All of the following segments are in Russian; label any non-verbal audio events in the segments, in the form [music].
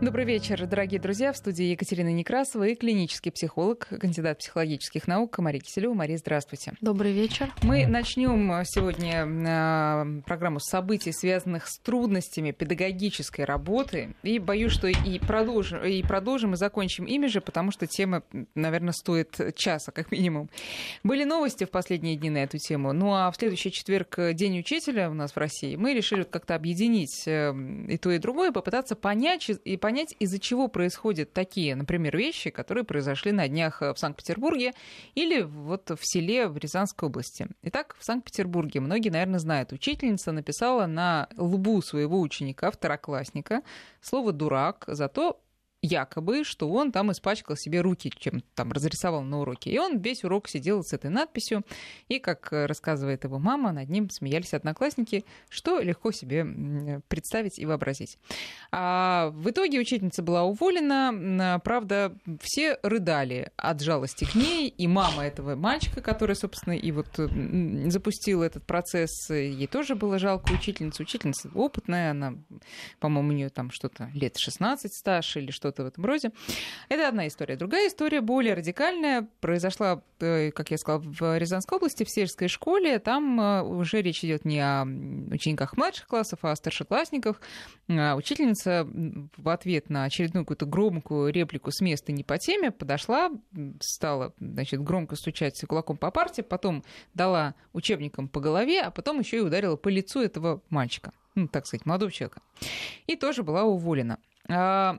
Добрый вечер, дорогие друзья. В студии Екатерина Некрасова и клинический психолог, кандидат психологических наук Мария Киселева. Мария, здравствуйте. Добрый вечер. Мы начнем сегодня а, программу событий, связанных с трудностями педагогической работы. И боюсь, что и продолжим, и продолжим, и закончим ими же, потому что тема, наверное, стоит часа, как минимум. Были новости в последние дни на эту тему. Ну а в следующий четверг День учителя у нас в России. Мы решили как-то объединить э, и то, и другое, попытаться понять и понять, понять, из-за чего происходят такие, например, вещи, которые произошли на днях в Санкт-Петербурге или вот в селе в Рязанской области. Итак, в Санкт-Петербурге, многие, наверное, знают, учительница написала на лбу своего ученика, второклассника, слово «дурак» за то, якобы, что он там испачкал себе руки, чем там разрисовал на уроке. И он весь урок сидел с этой надписью, и, как рассказывает его мама, над ним смеялись одноклассники, что легко себе представить и вообразить. А в итоге учительница была уволена, правда, все рыдали от жалости к ней, и мама этого мальчика, который, собственно, и вот запустил этот процесс, ей тоже было жалко учительницу. Учительница опытная, она, по-моему, у нее там что-то лет 16 стаж или что что-то в этом роде. Это одна история. Другая история, более радикальная, произошла, э, как я сказала, в Рязанской области, в сельской школе. Там э, уже речь идет не о учениках младших классов, а о старшеклассниках. А учительница в ответ на очередную какую-то громкую реплику с места не по теме подошла, стала значит, громко стучать кулаком по парте, потом дала учебникам по голове, а потом еще и ударила по лицу этого мальчика, ну, так сказать, молодого человека. И тоже была уволена. А,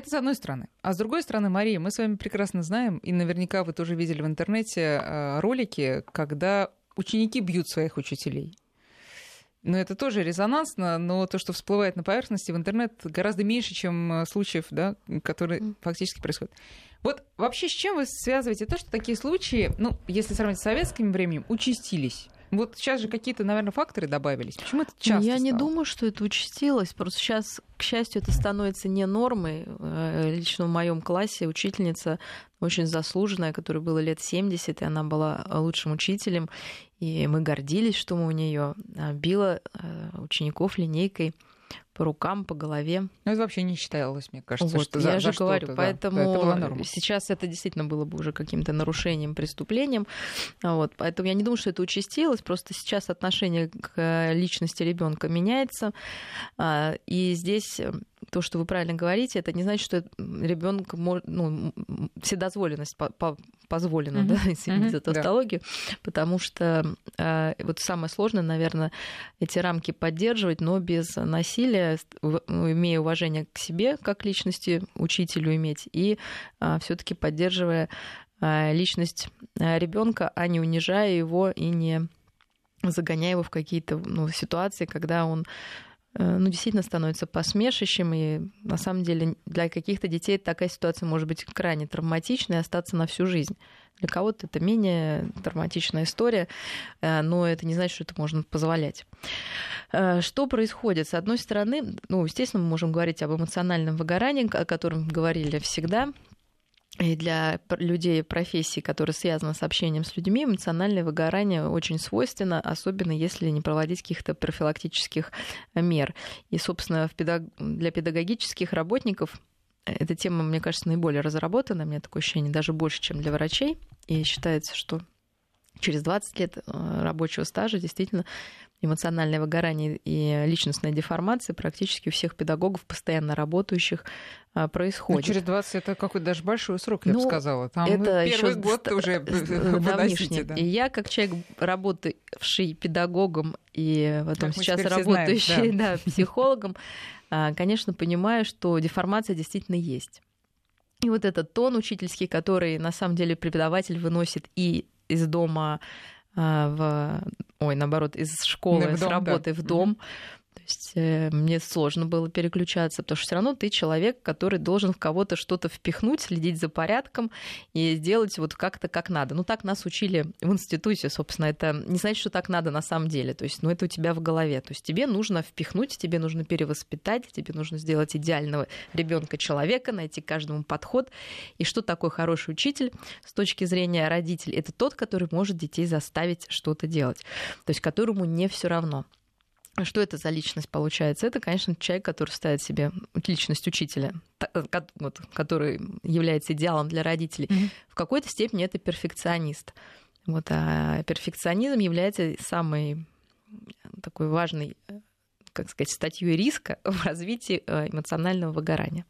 это с одной стороны. А с другой стороны, Мария, мы с вами прекрасно знаем, и наверняка вы тоже видели в интернете э, ролики, когда ученики бьют своих учителей. Но это тоже резонансно, но то, что всплывает на поверхности в интернет, гораздо меньше, чем э, случаев, да, которые mm. фактически происходят. Вот вообще с чем вы связываете то, что такие случаи, ну, если сравнить с советским временем, участились? Вот сейчас же какие-то, наверное, факторы добавились. Почему это часто Я стало? не думаю, что это участилось. Просто сейчас, к счастью, это становится не нормой. Э, лично в моем классе учительница очень заслуженная, которой было лет 70, и она была лучшим учителем. И мы гордились, что мы у нее э, била э, учеников линейкой по рукам, по голове. Ну, это вообще не считалось, мне кажется, вот, что я за, же за говорю, да, поэтому это сейчас это действительно было бы уже каким-то нарушением, преступлением. Вот, поэтому я не думаю, что это участилось, просто сейчас отношение к личности ребенка меняется. А, и здесь э, то, что вы правильно говорите, это не значит, что ребенок может, ну, вседозволенность по -по позволена, mm-hmm. да, извините mm-hmm. за тавтологию, да. потому что э, вот самое сложное, наверное, эти рамки поддерживать, но без насилия, ну, имея уважение к себе как личности, учителю иметь, и э, все-таки поддерживая э, личность ребенка, а не унижая его и не загоняя его в какие-то ну, ситуации, когда он ну, действительно становится посмешищем, и на самом деле для каких-то детей такая ситуация может быть крайне травматичной и остаться на всю жизнь. Для кого-то это менее травматичная история, э, но это не значит, что это можно позволять. Э, что происходит? С одной стороны, ну, естественно, мы можем говорить об эмоциональном выгорании, о котором говорили всегда, и для людей профессии, которые связаны с общением с людьми, эмоциональное выгорание очень свойственно, особенно если не проводить каких-то профилактических мер. И, собственно, для педагогических работников эта тема, мне кажется, наиболее разработана, у меня такое ощущение, даже больше, чем для врачей. И считается, что через 20 лет э, рабочего стажа действительно эмоциональное выгорание и личностная деформация практически у всех педагогов, постоянно работающих, а, происходит. Но через 20 это какой-то даже большой срок, я ну, бы сказала. Там это первый год ст- уже давнишний. Да. И я, как человек, работавший педагогом и потом как сейчас работающий знаем, да. [laughs] Да, психологом, а, конечно, понимаю, что деформация действительно есть. И вот этот тон учительский, который на самом деле преподаватель выносит и из дома в, ой, наоборот, из школы, дом, с работы да. в дом. Mm-hmm есть э, мне сложно было переключаться, потому что все равно ты человек, который должен в кого-то что-то впихнуть, следить за порядком и сделать вот как-то как надо. Ну, так нас учили в институте, собственно, это не значит, что так надо на самом деле. То есть, ну, это у тебя в голове. То есть тебе нужно впихнуть, тебе нужно перевоспитать, тебе нужно сделать идеального ребенка человека, найти каждому подход. И что такое хороший учитель с точки зрения родителей? Это тот, который может детей заставить что-то делать, то есть которому не все равно. Что это за личность получается? Это, конечно, человек, который ставит себе личность учителя, э, который является идеалом для родителей. Mm-hmm. В какой-то степени это перфекционист. Вот, а перфекционизм является самой такой важной как сказать, статьей риска [laughs] в развитии э, эмоционального выгорания.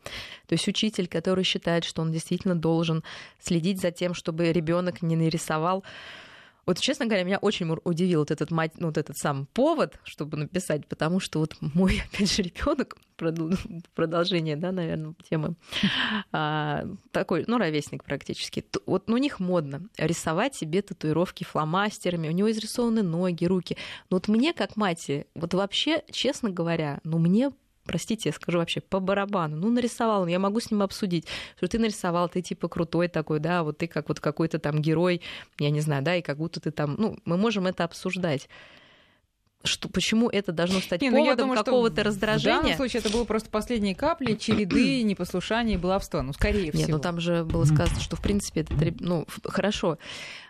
То есть учитель, который считает, что он действительно должен следить за тем, чтобы ребенок не нарисовал вот, честно говоря, меня очень удивил вот этот, ну, вот этот сам повод, чтобы написать, потому что вот мой, [laughs] опять же, ребенок продолжение, да, наверное, темы, [laughs] а, такой, ну, ровесник практически. Вот ну, у них модно рисовать себе татуировки фломастерами, у него изрисованы ноги, руки. Но вот мне, как мать, вот вообще, честно говоря, ну, мне простите, я скажу вообще, по барабану. Ну, нарисовал, я могу с ним обсудить, что ты нарисовал, ты типа крутой такой, да, вот ты как вот какой-то там герой, я не знаю, да, и как будто ты там, ну, мы можем это обсуждать что, почему это должно стать не, поводом ну, какого-то раздражения. В данном случае это было просто последние капли череды [clears throat] непослушания и баловства. Ну, скорее всего. Нет, ну там же было сказано, что, в принципе, это, ну, хорошо.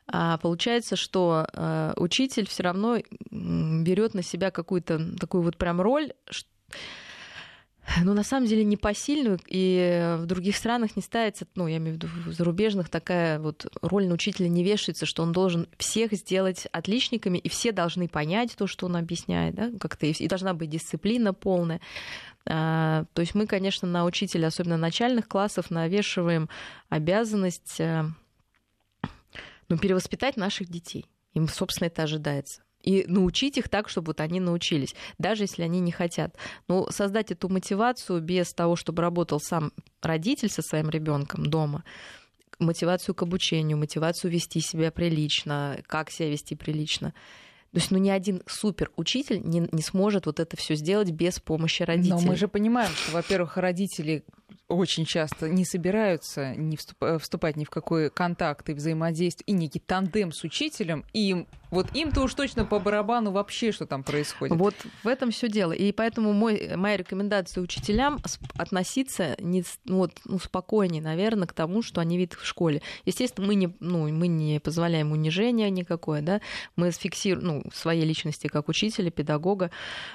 А получается, что э, учитель все равно берет на себя какую-то такую вот прям роль, ну, на самом деле, непосильную, и в других странах не ставится, ну, я имею в виду, в зарубежных такая вот роль на учителя не вешается, что он должен всех сделать отличниками, и все должны понять то, что он объясняет, да, как-то, и должна быть дисциплина полная. А, то есть мы, конечно, на учителя, особенно начальных классов, навешиваем обязанность э, ну, перевоспитать наших детей. Им, собственно, это ожидается и научить их так, чтобы вот они научились, даже если они не хотят. Но создать эту мотивацию без того, чтобы работал сам родитель со своим ребенком дома, мотивацию к обучению, мотивацию вести себя прилично, как себя вести прилично. То есть, ну, ни один супер учитель не, не сможет вот это все сделать без помощи родителей. Но мы же понимаем, что, во-первых, родители очень часто не собираются не вступать ни в какой контакт и взаимодействие, и некий тандем с учителем, и им вот им-то уж точно по барабану вообще, что там происходит. Вот в этом все дело. И поэтому мой, моя рекомендация учителям относиться не, ну, вот, ну, спокойнее, наверное, к тому, что они видят в школе. Естественно, мы не, ну, мы не позволяем унижения никакое, да, мы фиксируем ну, своей личности как учителя, педагога,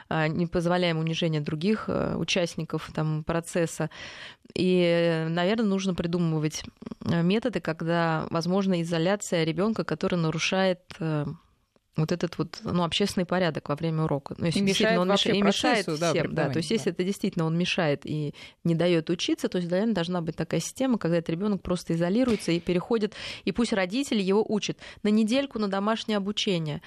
а, не позволяем унижения других э, участников там, процесса. И, наверное, нужно придумывать э, методы, когда возможна изоляция ребенка, который нарушает э, вот этот вот ну, общественный порядок во время урока. Ну, если и мешает, он мешает, и мешает всем, да, да. То есть, да. если это действительно он мешает и не дает учиться, то есть, наверное, должна быть такая система, когда этот ребенок просто изолируется и переходит, и пусть родители его учат на недельку на домашнее обучение.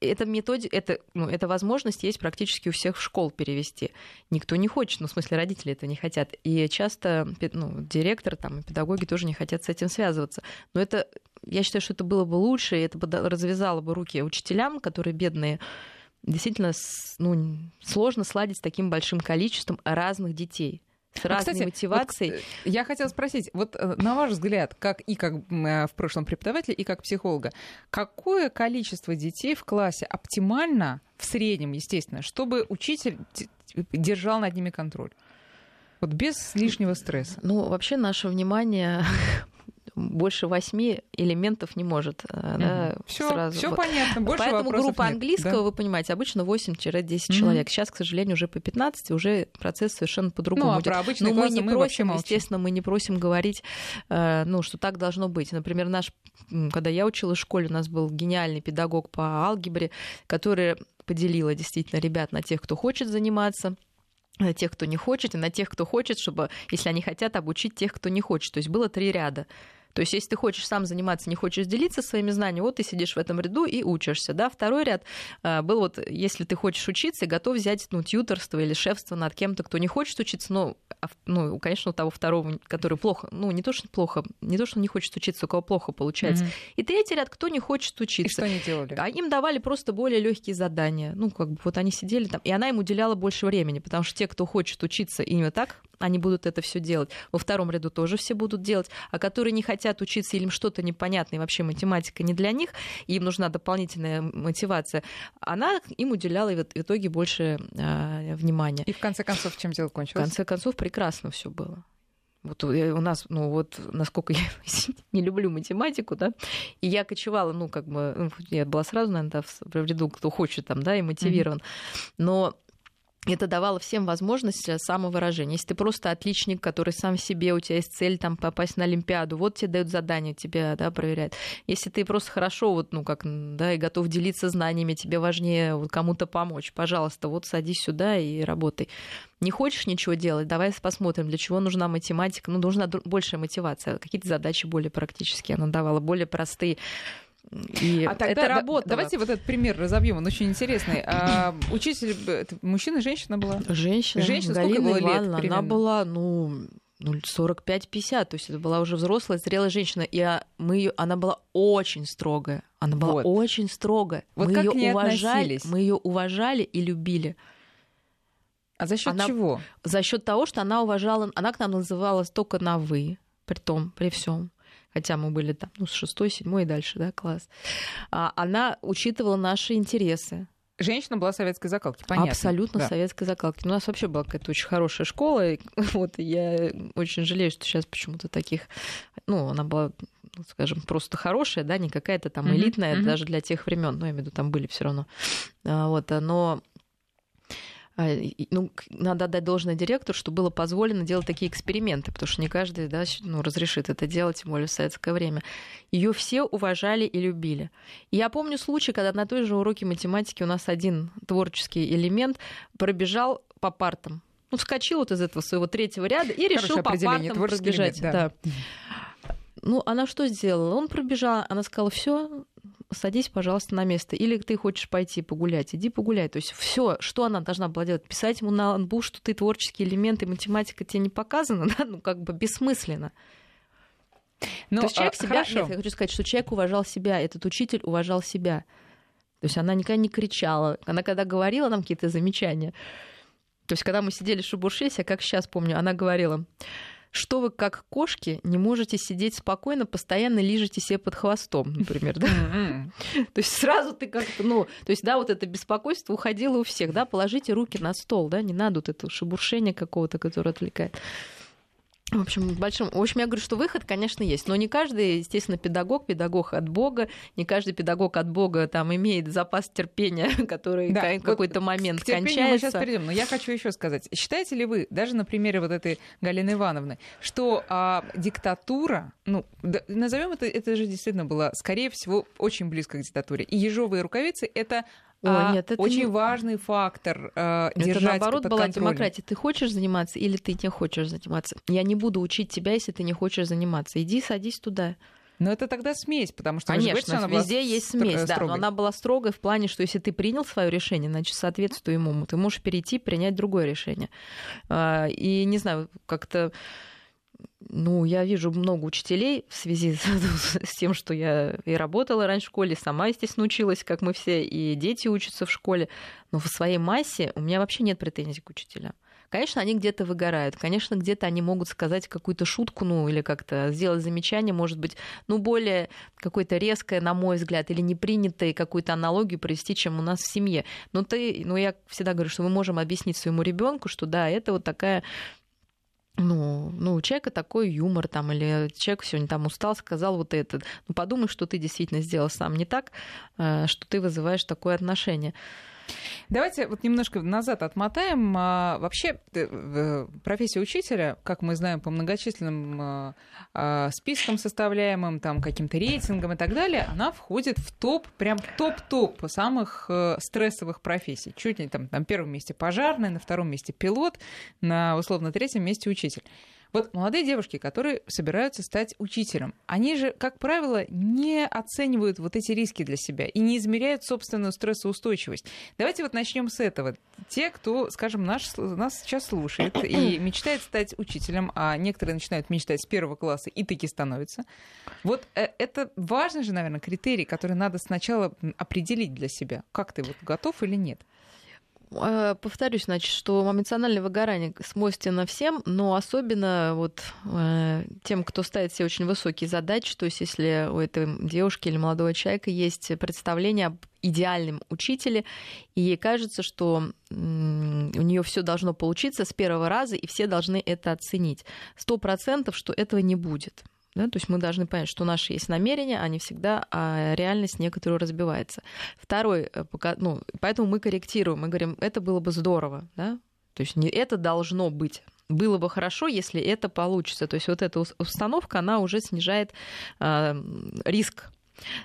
Это методика, это, ну, эта возможность есть практически у всех школ перевести. Никто не хочет, ну, в смысле, родители это не хотят. И часто ну, директор там, и педагоги тоже не хотят с этим связываться. Но это я считаю, что это было бы лучше, и это бы развязало бы руки учителям, которые бедные. Действительно, ну, сложно сладить с таким большим количеством разных детей с а, разной кстати, мотивацией. Вот, э, я хотела спросить, вот э, на ваш взгляд, как и как э, в прошлом преподавателя, и как психолога, какое количество детей в классе оптимально, в среднем, естественно, чтобы учитель держал над ними контроль? Вот без лишнего стресса. Ну, вообще наше внимание [laughs] больше восьми элементов не может. Угу. Да, все, сразу. Все вот. понятно, больше Поэтому группа нет. английского, да? вы понимаете, обычно 8-10 угу. человек. Сейчас, к сожалению, уже по 15, уже процесс совершенно по-другому ну, а идет. Про Но мы не мы просим, естественно, мы не просим говорить, э, ну, что так должно быть. Например, наш, когда я училась в школе, у нас был гениальный педагог по алгебре, который поделила действительно ребят на тех, кто хочет заниматься на тех, кто не хочет, и на тех, кто хочет, чтобы, если они хотят, обучить тех, кто не хочет. То есть было три ряда. То есть, если ты хочешь сам заниматься, не хочешь делиться своими знаниями, вот ты сидишь в этом ряду и учишься. Да? Второй ряд э, был вот, если ты хочешь учиться и готов взять ну, тьюторство или шефство над кем-то, кто не хочет учиться, но, ну, конечно, у того второго, который плохо, ну, не то, что плохо, не то, что он не хочет учиться, у кого плохо получается. Mm-hmm. И третий ряд, кто не хочет учиться. И что они делали? А им давали просто более легкие задания. Ну, как бы вот они сидели там, и она им уделяла больше времени, потому что те, кто хочет учиться именно так, они будут это все делать. Во втором ряду тоже все будут делать, а которые не хотят учиться или им что-то непонятное, вообще математика не для них, им нужна дополнительная мотивация, она им уделяла в итоге больше э, внимания. И в конце концов, чем дело кончилось? В конце концов, прекрасно все было. Вот у нас, ну вот, насколько я [laughs] не люблю математику, да, и я кочевала, ну, как бы, ну, я была сразу, наверное, в ряду, кто хочет там, да, и мотивирован. Но это давало всем возможность э, самовыражения. Если ты просто отличник, который сам себе, у тебя есть цель там попасть на Олимпиаду, вот тебе дают задание, тебя да, проверяют. Если ты просто хорошо, вот, ну, как, да, и готов делиться знаниями, тебе важнее вот, кому-то помочь, пожалуйста, вот садись сюда и работай. Не хочешь ничего делать, давай посмотрим, для чего нужна математика. Ну, нужна большая мотивация, какие-то задачи более практические она давала, более простые и а тогда это работало. Давайте вот этот пример разобьем, он очень интересный. А, [clears throat] учитель, мужчина, женщина была? Женщина. Женщина, Галина сколько было Ивановна, лет? Примерно? Она была, ну, ну, 45-50, то есть это была уже взрослая, зрелая женщина, и а, мы ее, она была очень строгая, она была вот. очень строгая. Вот мы как ее уважали, относились? мы ее уважали и любили. А за счет она, чего? За счет того, что она уважала, она к нам называлась только на вы, при том, при всем хотя мы были там, ну, с шестой, седьмой и дальше, да, класс, а, она учитывала наши интересы. Женщина была советской закалки, понятно. Абсолютно да. советской закалки. У нас вообще была какая-то очень хорошая школа. И, [laughs] вот, и я очень жалею, что сейчас почему-то таких... Ну, она была скажем, просто хорошая, да, не какая-то там элитная, mm-hmm. даже для тех времен, ну, я имею в виду, там были все равно. А, вот, но ну, надо отдать должное директору, что было позволено делать такие эксперименты, потому что не каждый да, ну, разрешит это делать, тем более в советское время. Ее все уважали и любили. И я помню случай, когда на той же уроке математики у нас один творческий элемент пробежал по партам. Ну, вскочил вот из этого своего третьего ряда и решил по партам пробежать. Элемент, да. Да. Ну, она что сделала? Он пробежал, она сказала, все, садись, пожалуйста, на место. Или ты хочешь пойти погулять, иди погуляй. То есть все, что она должна была делать, писать ему на анбу, что ты творческие элементы, математика тебе не показана, [laughs] да? ну как бы бессмысленно. Но, То есть человек а, себя... Хорошо. Нет, я хочу сказать, что человек уважал себя, этот учитель уважал себя. То есть она никогда не кричала. Она когда говорила нам какие-то замечания, то есть когда мы сидели в шубуршесе, я как сейчас помню, она говорила, что вы, как кошки, не можете сидеть спокойно, постоянно лижете себе под хвостом, например, да? [laughs] То есть сразу ты как-то, ну, то есть, да, вот это беспокойство уходило у всех, да, положите руки на стол, да, не надо вот это шебуршение какого-то, которое отвлекает. В общем, большом... в общем, я говорю, что выход, конечно, есть. Но не каждый, естественно, педагог, педагог от Бога, не каждый педагог от Бога там имеет запас терпения, [laughs] который да, в какой-то вот момент к кончается. мы сейчас перейдем. Но я хочу еще сказать. Считаете ли вы, даже на примере вот этой Галины Ивановны, что а, диктатура, ну, да, назовем это, это же действительно было, скорее всего, очень близко к диктатуре. И ежовые рукавицы это о, а, нет, это очень не... важный фактор э, держать Это наоборот под была контролем. демократия. Ты хочешь заниматься или ты не хочешь заниматься? Я не буду учить тебя, если ты не хочешь заниматься. Иди, садись туда. Но это тогда смесь, потому что Конечно, говорите, она везде есть смесь, да, но она была строгой в плане, что если ты принял свое решение, значит, соответствуй ему, ты можешь перейти, принять другое решение. А, и не знаю, как-то ну, я вижу много учителей в связи [laughs] с, с тем, что я и работала раньше в школе, сама, естественно, училась, как мы все, и дети учатся в школе. Но в своей массе у меня вообще нет претензий к учителям. Конечно, они где-то выгорают, конечно, где-то они могут сказать какую-то шутку, ну, или как-то сделать замечание, может быть, ну, более какое-то резкое, на мой взгляд, или непринятое какую-то аналогию провести, чем у нас в семье. Но ты, ну, я всегда говорю, что мы можем объяснить своему ребенку, что да, это вот такая ну, ну, у человека такой юмор там, или человек сегодня там устал, сказал вот это. Ну, подумай, что ты действительно сделал сам не так, э, что ты вызываешь такое отношение. Давайте вот немножко назад отмотаем. А, вообще э, профессия учителя, как мы знаем по многочисленным а, а, спискам составляемым, там каким-то рейтингам и так далее, она входит в топ, прям топ-топ самых э, стрессовых профессий. Чуть не там на первом месте пожарный, на втором месте пилот, на условно третьем месте учитель. Вот молодые девушки, которые собираются стать учителем, они же, как правило, не оценивают вот эти риски для себя и не измеряют собственную стрессоустойчивость. Давайте вот начнем с этого. Те, кто, скажем, наш, нас сейчас слушает и [clears throat] мечтает стать учителем, а некоторые начинают мечтать с первого класса и таки становятся. Вот э, это важный же, наверное, критерий, который надо сначала определить для себя. Как ты вот готов или нет? Э, повторюсь, значит, что эмоциональное выгорание свойственно всем, но особенно вот э, тем, кто ставит себе очень высокие задачи, то есть если у этой девушки или молодого человека есть представление об идеальном учителе, и ей кажется, что у нее все должно получиться с первого раза, и все должны это оценить. Сто процентов, что этого не будет. Да? То есть мы должны понять, что наши есть намерения, они всегда, а реальность некоторую разбивается. Второй, э, ну, поэтому мы корректируем, мы говорим, это было бы здорово, да? То есть не это должно быть. Было бы хорошо, если это получится. То есть вот эта установка, она уже снижает э, риск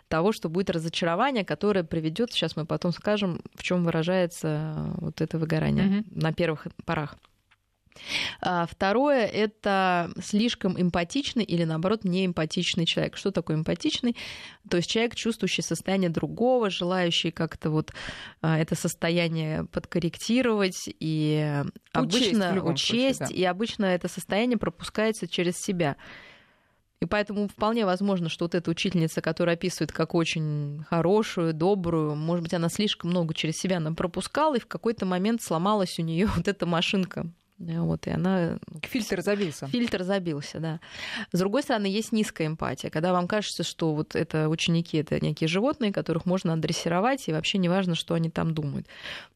того, что будет разочарование, которое приведет, сейчас мы потом скажем, в чем выражается вот это выгорание mm-hmm. на первых порах. А второе — это слишком эмпатичный или, наоборот, неэмпатичный человек. Что такое эмпатичный? То есть человек, чувствующий состояние другого, желающий как-то вот а, это состояние подкорректировать и учесть, обычно учесть, случае, да. и обычно это состояние пропускается через себя. И поэтому вполне возможно, что вот эта учительница, которая описывает как очень хорошую, добрую, может быть, она слишком много через себя нам пропускала, и в какой-то момент сломалась у нее [laughs] вот эта машинка вот, и она... Фильтр забился. Фильтр забился, да. С другой стороны, есть низкая эмпатия, когда вам кажется, что вот это ученики, это некие животные, которых можно адресировать, и вообще не важно, что они там думают.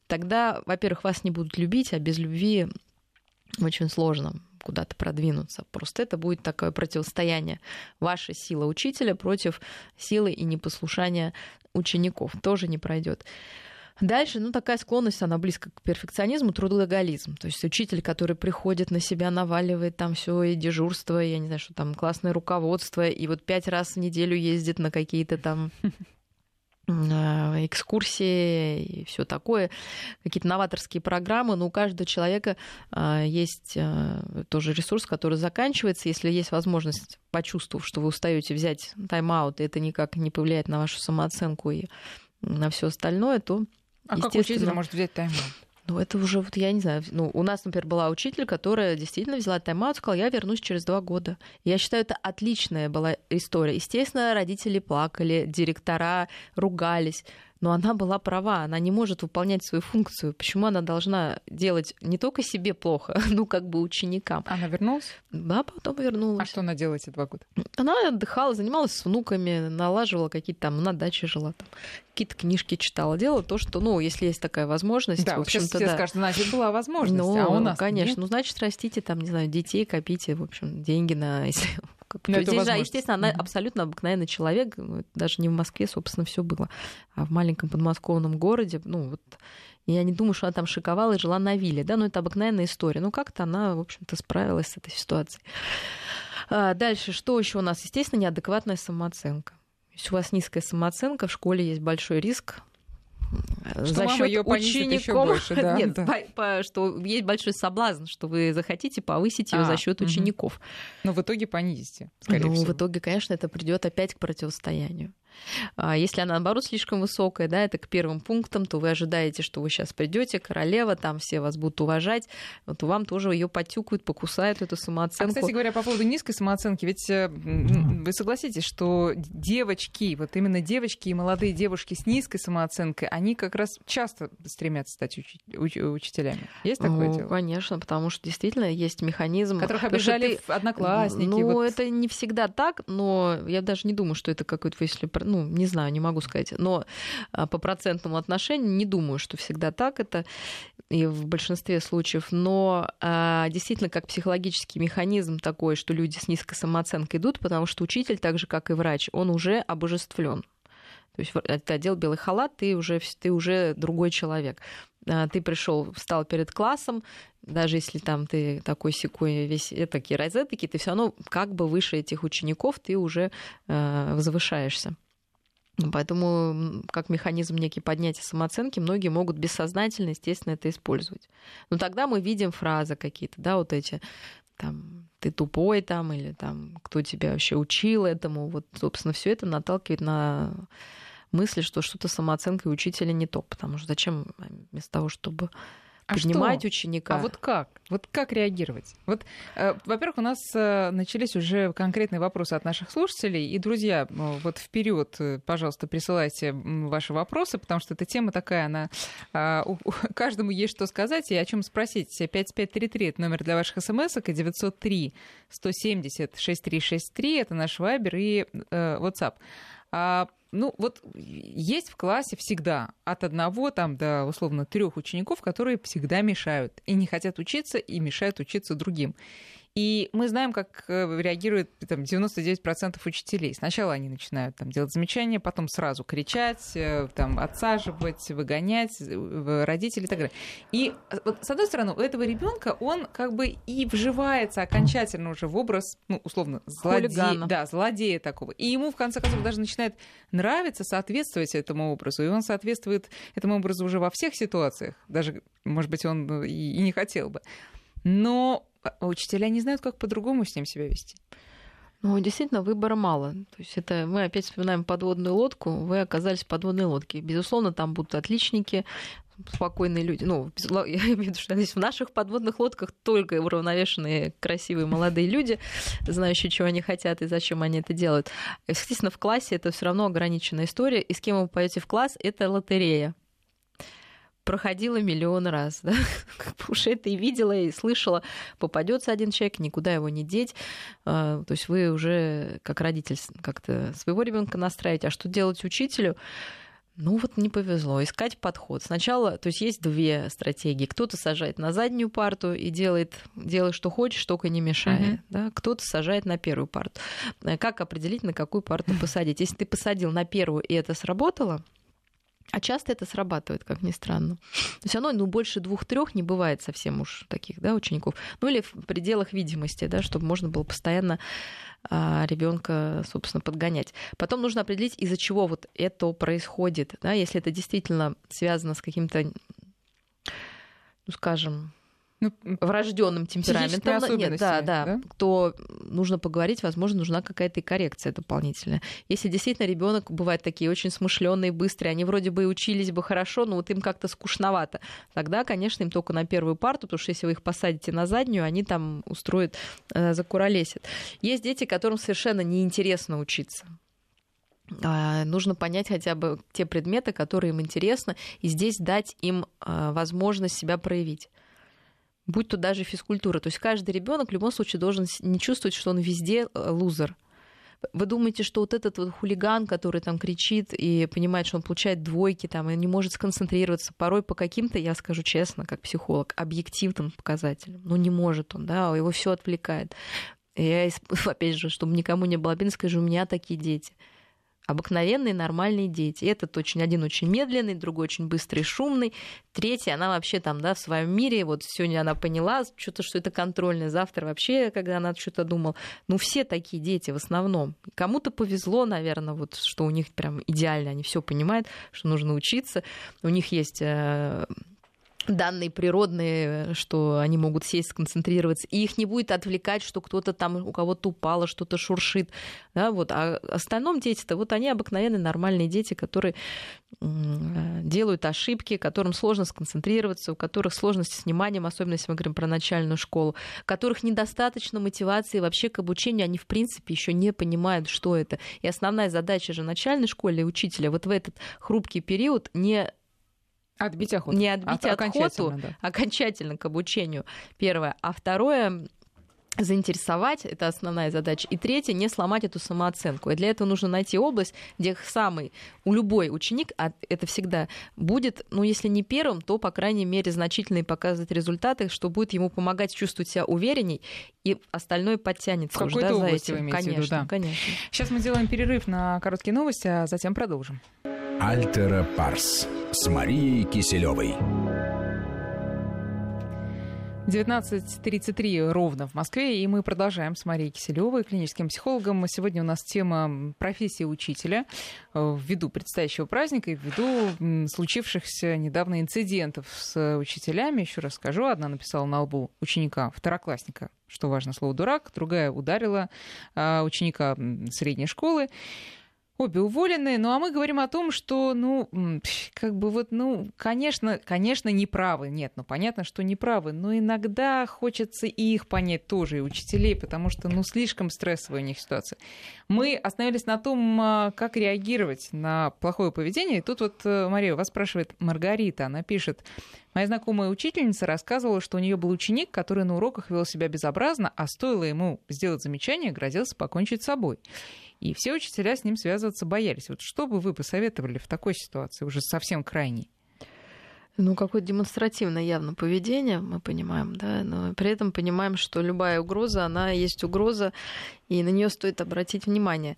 Тогда, во-первых, вас не будут любить, а без любви очень сложно куда-то продвинуться. Просто это будет такое противостояние вашей силы учителя против силы и непослушания учеников. Тоже не пройдет. Дальше, ну, такая склонность, она близко к перфекционизму, трудоголизм. То есть учитель, который приходит на себя, наваливает там все и дежурство, и, я не знаю, что там, классное руководство, и вот пять раз в неделю ездит на какие-то там а, экскурсии и все такое, какие-то новаторские программы, но у каждого человека а, есть а, тоже ресурс, который заканчивается. Если есть возможность, почувствовав, что вы устаете взять тайм-аут, и это никак не повлияет на вашу самооценку и на все остальное, то а как учитель может взять тайм-аут? Ну, это уже, вот я не знаю, ну, у нас, например, была учитель, которая действительно взяла тайм-аут, сказала, я вернусь через два года. Я считаю, это отличная была история. Естественно, родители плакали, директора ругались но она была права, она не может выполнять свою функцию. Почему она должна делать не только себе плохо, [laughs] ну как бы ученикам? Она вернулась? Да, потом вернулась. А что она делала эти два года? Она отдыхала, занималась с внуками, налаживала какие-то там, на даче жила там, какие-то книжки читала, делала то, что, ну, если есть такая возможность, да, в общем-то, да. скажут, значит, была возможность, ну, а у нас конечно, нет? ну, значит, растите там, не знаю, детей, копите, в общем, деньги на, [laughs] если как бы, здесь же, естественно, она абсолютно обыкновенный человек, ну, даже не в Москве, собственно, все было, а в маленьком подмосковном городе, ну вот я не думаю, что она там шиковала и жила на вилле, да, но это обыкновенная история. Ну, как-то она, в общем-то, справилась с этой ситуацией. А дальше, что еще у нас? Естественно, неадекватная самооценка. Если у вас низкая самооценка, в школе есть большой риск что за счет ее учеников. [laughs] Больше, да, Нет, да. По, по, что есть большой соблазн, что вы захотите повысить ее а, за счет угу. учеников. Но в итоге понизите. Ну, всего. в итоге, конечно, это придет опять к противостоянию. А если она, наоборот, слишком высокая, да, это к первым пунктам, то вы ожидаете, что вы сейчас придете, королева, там все вас будут уважать, вот вам тоже ее потюкают, покусают эту самооценку. А, кстати говоря, по поводу низкой самооценки, ведь э, вы согласитесь, что девочки, вот именно девочки и молодые девушки с низкой самооценкой, они как раз часто стремятся стать уч- уч- учителями. Есть такое ну, дело? Конечно, потому что действительно есть механизм... Которых обижали ты... одноклассники. Ну, вот... это не всегда так, но я даже не думаю, что это какой-то, если ну, не знаю, не могу сказать. Но а, по процентному отношению не думаю, что всегда так это и в большинстве случаев. Но а, действительно, как психологический механизм такой, что люди с низкой самооценкой идут, потому что учитель, так же как и врач, он уже обожествлен. То есть ты одел белый халат, ты уже, ты уже другой человек. А, ты пришел, встал перед классом, даже если там ты такой секой весь такие розетки, ты все равно как бы выше этих учеников ты уже э, возвышаешься. Поэтому как механизм некий поднятия самооценки многие могут бессознательно, естественно, это использовать. Но тогда мы видим фразы какие-то, да, вот эти там ты тупой там или там кто тебя вообще учил этому. Вот, собственно, все это наталкивает на мысли, что что-то самооценкой учителя не то, потому что зачем вместо того, чтобы а поднимать что? ученика. А вот как? Вот как реагировать? Вот, э, во-первых, у нас э, начались уже конкретные вопросы от наших слушателей. И, друзья, э, вот вперед, э, пожалуйста, присылайте ваши вопросы, потому что эта тема такая, она э, у, у, [laughs] каждому есть что сказать и о чем спросить. 5533 это номер для ваших смс и 903 170 6363 это наш вайбер и э, WhatsApp. А ну, вот есть в классе всегда от одного там до, условно, трех учеников, которые всегда мешают и не хотят учиться, и мешают учиться другим. И мы знаем, как э, реагируют там, 99% учителей. Сначала они начинают там, делать замечания, потом сразу кричать, э, там, отсаживать, выгонять э, родителей и так далее. И вот, с одной стороны, у этого ребенка он как бы и вживается окончательно уже в образ, ну, условно, злодея, да, злодея такого. И ему, в конце концов, даже начинает нравиться соответствовать этому образу. И он соответствует этому образу уже во всех ситуациях. Даже, может быть, он и не хотел бы. Но учителя не знают, как по-другому с ним себя вести. Ну, действительно, выбора мало. То есть это мы опять вспоминаем подводную лодку, вы оказались в подводной лодке. Безусловно, там будут отличники, спокойные люди. Ну, [laughs] я имею в виду, что здесь в наших подводных лодках только уравновешенные, красивые молодые люди, знающие, чего они хотят и зачем они это делают. Естественно, в классе это все равно ограниченная история, и с кем вы пойдете в класс, это лотерея проходила миллион раз, [laughs] да, уже это и видела, и слышала, попадется один человек, никуда его не деть, а, то есть вы уже как родитель как-то своего ребенка настраиваете, а что делать учителю? Ну вот не повезло. Искать подход. Сначала, то есть есть две стратегии. Кто-то сажает на заднюю парту и делает, делает что хочешь, только не мешает. Uh-huh. Да? Кто-то сажает на первую парту. Э, как определить, на какую парту посадить? Если ты посадил на первую, и это сработало, а часто это срабатывает, как ни странно. То есть оно ну, больше двух-трех не бывает совсем уж таких да, учеников. Ну или в пределах видимости, да, чтобы можно было постоянно а, ребенка, собственно, подгонять. Потом нужно определить, из-за чего вот это происходит. Да, если это действительно связано с каким-то, ну, скажем, ну, врожденным темпераментом. Нет, да, да, да, то нужно поговорить, возможно, нужна какая-то и коррекция дополнительная. Если действительно ребенок бывает такие очень смышленные, быстрые, они вроде бы и учились бы хорошо, но вот им как-то скучновато, тогда, конечно, им только на первую парту, потому что если вы их посадите на заднюю, они там устроят, э, закуролесят. Есть дети, которым совершенно неинтересно учиться а, нужно понять хотя бы те предметы, которые им интересны, и здесь дать им э, возможность себя проявить будь то даже физкультура. То есть каждый ребенок в любом случае должен не чувствовать, что он везде э, лузер. Вы думаете, что вот этот вот хулиган, который там кричит и понимает, что он получает двойки там и не может сконцентрироваться, порой по каким-то, я скажу честно, как психолог, объективным показателям, ну не может он, да, его все отвлекает. Я, [laughs] опять же, чтобы никому не было обидно, скажу, у меня такие дети обыкновенные нормальные дети. Этот очень один очень медленный, другой очень быстрый, шумный, третий она вообще там, да, в своем мире. Вот сегодня она поняла что-то, что это контрольное, завтра вообще, когда она что-то думала. Ну все такие дети в основном. Кому-то повезло, наверное, вот что у них прям идеально, они все понимают, что нужно учиться. У них есть э, данные природные, что они могут сесть, сконцентрироваться, и их не будет отвлекать, что кто-то там, у кого-то упало, что-то шуршит. Да, вот. А остальном дети-то, вот они обыкновенные нормальные дети, которые делают ошибки, которым сложно сконцентрироваться, у которых сложности с вниманием, особенно если мы говорим про начальную школу, у которых недостаточно мотивации вообще к обучению, они в принципе еще не понимают, что это. И основная задача же начальной школы и учителя вот в этот хрупкий период не Отбить охоту. Не отбить а, охоту окончательно, да. окончательно к обучению. Первое. А второе заинтересовать, это основная задача. И третье, не сломать эту самооценку. И для этого нужно найти область, где самый, у любой ученик, а это всегда будет, ну, если не первым, то, по крайней мере, значительные показывать результаты, что будет ему помогать чувствовать себя уверенней, и остальное подтянется в уже, да, за этим. Вы конечно, в виду, да. конечно. Сейчас мы делаем перерыв на короткие новости, а затем продолжим. Альтера Парс с Марией Киселевой. 19.33 ровно в Москве, и мы продолжаем с Марией Киселевой, клиническим психологом. Сегодня у нас тема профессии учителя э, ввиду предстоящего праздника и ввиду случившихся недавно инцидентов с учителями. Еще раз скажу, одна написала на лбу ученика, второклассника, что важно, слово «дурак», другая ударила а, ученика средней школы. Обе уволены. Ну, а мы говорим о том, что, ну, как бы вот, ну, конечно, конечно, неправы. Нет, ну, понятно, что неправы. Но иногда хочется и их понять тоже, и учителей, потому что, ну, слишком стрессовая у них ситуация. Мы остановились на том, а, как реагировать на плохое поведение. И тут вот э, Мария вас спрашивает Маргарита. Она пишет, Моя знакомая учительница рассказывала, что у нее был ученик, который на уроках вел себя безобразно, а стоило ему сделать замечание, грозился покончить с собой. И все учителя с ним связываться боялись. Вот что бы вы посоветовали в такой ситуации, уже совсем крайней? Ну, какое-то демонстративное явно поведение, мы понимаем, да, но при этом понимаем, что любая угроза, она есть угроза, и на нее стоит обратить внимание.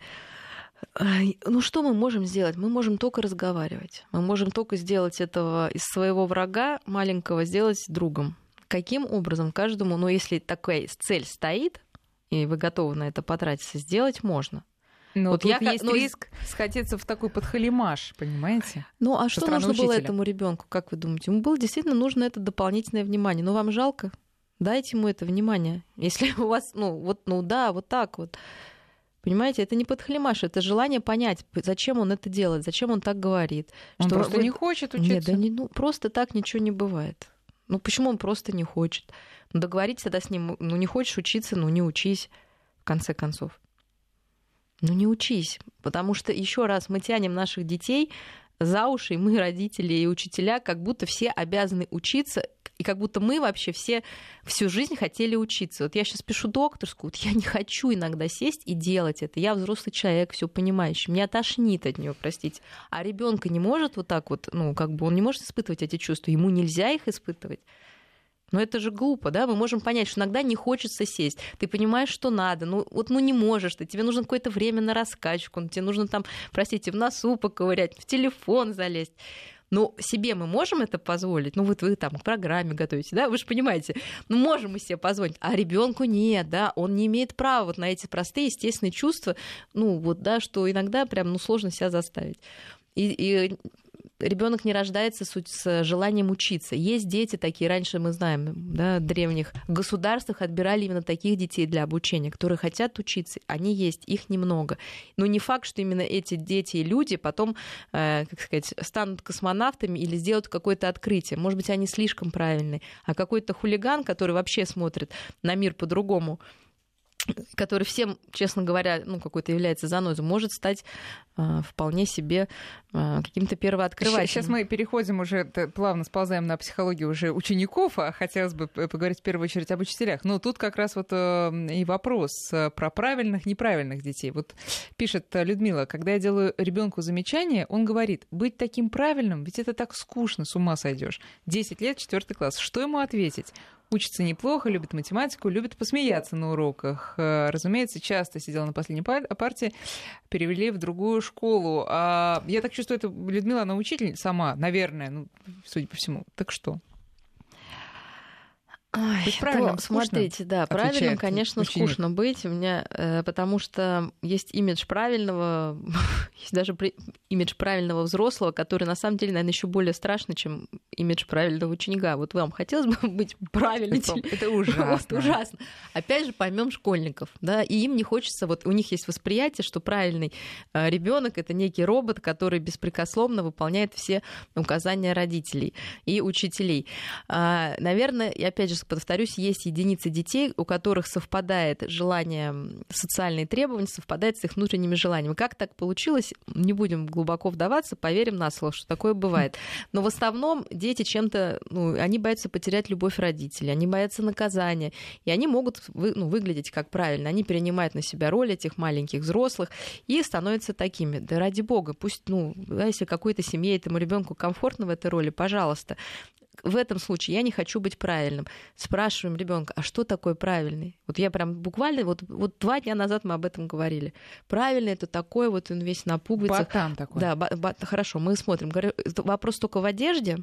Ну, что мы можем сделать? Мы можем только разговаривать. Мы можем только сделать этого из своего врага маленького, сделать другом. Каким образом каждому, ну, если такая цель стоит, и вы готовы на это потратиться, сделать можно. Но вот тут я, есть ну, риск сходиться в такой подхалимаш, понимаете? Ну а что нужно учителя? было этому ребенку, как вы думаете? Ему было действительно нужно это дополнительное внимание. Но ну, вам жалко? Дайте ему это внимание. Если [laughs] у вас, ну вот, ну да, вот так вот. Понимаете, это не подхалимаш, это желание понять, зачем он это делает, зачем он так говорит. Он что просто он... не хочет учиться. Нет, да не, ну, просто так ничего не бывает. Ну почему он просто не хочет? Ну договоритесь тогда с ним, ну не хочешь учиться, ну не учись, в конце концов. Ну не учись, потому что еще раз мы тянем наших детей за уши, и мы, родители и учителя, как будто все обязаны учиться, и как будто мы вообще все всю жизнь хотели учиться. Вот я сейчас пишу докторскую, вот я не хочу иногда сесть и делать это. Я взрослый человек, все понимающий, меня тошнит от нее, простите. А ребенка не может вот так вот, ну, как бы он не может испытывать эти чувства, ему нельзя их испытывать. Но это же глупо, да? Мы можем понять, что иногда не хочется сесть. Ты понимаешь, что надо. Ну, вот ну не можешь ты. Тебе нужно какое-то время на раскачку. Тебе нужно там, простите, в носу поковырять, в телефон залезть. Но себе мы можем это позволить. Ну, вот вы там к программе готовите, да, вы же понимаете, ну, можем мы себе позволить, а ребенку нет, да, он не имеет права вот на эти простые естественные чувства, ну, вот, да, что иногда прям, ну, сложно себя заставить. И, и ребенок не рождается с желанием учиться. Есть дети такие, раньше мы знаем, да, древних государствах отбирали именно таких детей для обучения, которые хотят учиться. Они есть, их немного. Но не факт, что именно эти дети и люди потом, э, как сказать, станут космонавтами или сделают какое-то открытие. Может быть, они слишком правильные. А какой-то хулиган, который вообще смотрит на мир по-другому, который всем, честно говоря, ну, какой-то является занозой, может стать э, вполне себе э, каким-то первооткрывателем. Сейчас мы переходим уже, плавно сползаем на психологию уже учеников, а хотелось бы поговорить в первую очередь об учителях. Но тут как раз вот э, и вопрос э, про правильных, неправильных детей. Вот пишет Людмила, когда я делаю ребенку замечание, он говорит, быть таким правильным, ведь это так скучно, с ума сойдешь. 10 лет, 4 класс. Что ему ответить? Учится неплохо, любит математику, любит посмеяться на уроках. Э, разумеется, часто сидела на последней партии, перевели в другую школу. А я так чувствую, это Людмила, она учитель сама, наверное, ну, судя по всему. Так что? Ой, правильно, смотрите, да, правильным, конечно, ученик. скучно быть у меня, э, потому что есть имидж правильного, [laughs] есть даже имидж правильного взрослого, который на самом деле, наверное, еще более страшный, чем имидж правильного ученика. Вот вам хотелось бы [laughs] быть правильным? Это [laughs] ужасно. Вот, ужасно. Опять же, поймем школьников, да, и им не хочется, вот у них есть восприятие, что правильный э, ребенок это некий робот, который беспрекословно выполняет все указания родителей и учителей. А, наверное, и опять же повторюсь, есть единицы детей, у которых совпадает желание, социальные требования, совпадает с их внутренними желаниями. Как так получилось, не будем глубоко вдаваться, поверим на слово, что такое бывает. Но в основном дети чем-то, ну, они боятся потерять любовь родителей, они боятся наказания, и они могут вы, ну, выглядеть как правильно. Они перенимают на себя роль этих маленьких взрослых и становятся такими. Да ради бога, пусть, ну, да, если какой-то семье этому ребенку комфортно в этой роли, пожалуйста в этом случае я не хочу быть правильным. Спрашиваем ребенка, а что такое правильный? Вот я прям буквально, вот, вот два дня назад мы об этом говорили. Правильный это такой, вот он весь напугается. Батан такой. Да, ба- хорошо, мы смотрим. Вопрос только в одежде,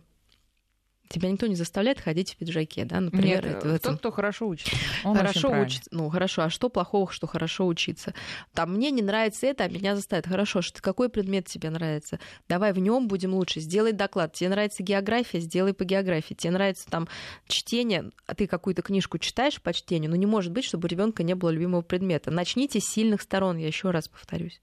Тебя никто не заставляет ходить в пиджаке, да, например. Нет, это, тот, кто хорошо учится. Он хорошо учится. Ну, хорошо, а что плохого, что хорошо учиться? Там мне не нравится это, а меня заставят. Хорошо, что какой предмет тебе нравится? Давай в нем будем лучше. Сделай доклад. Тебе нравится география, сделай по географии. Тебе нравится там чтение, а ты какую-то книжку читаешь по чтению, но не может быть, чтобы у ребенка не было любимого предмета. Начните с сильных сторон, я еще раз повторюсь.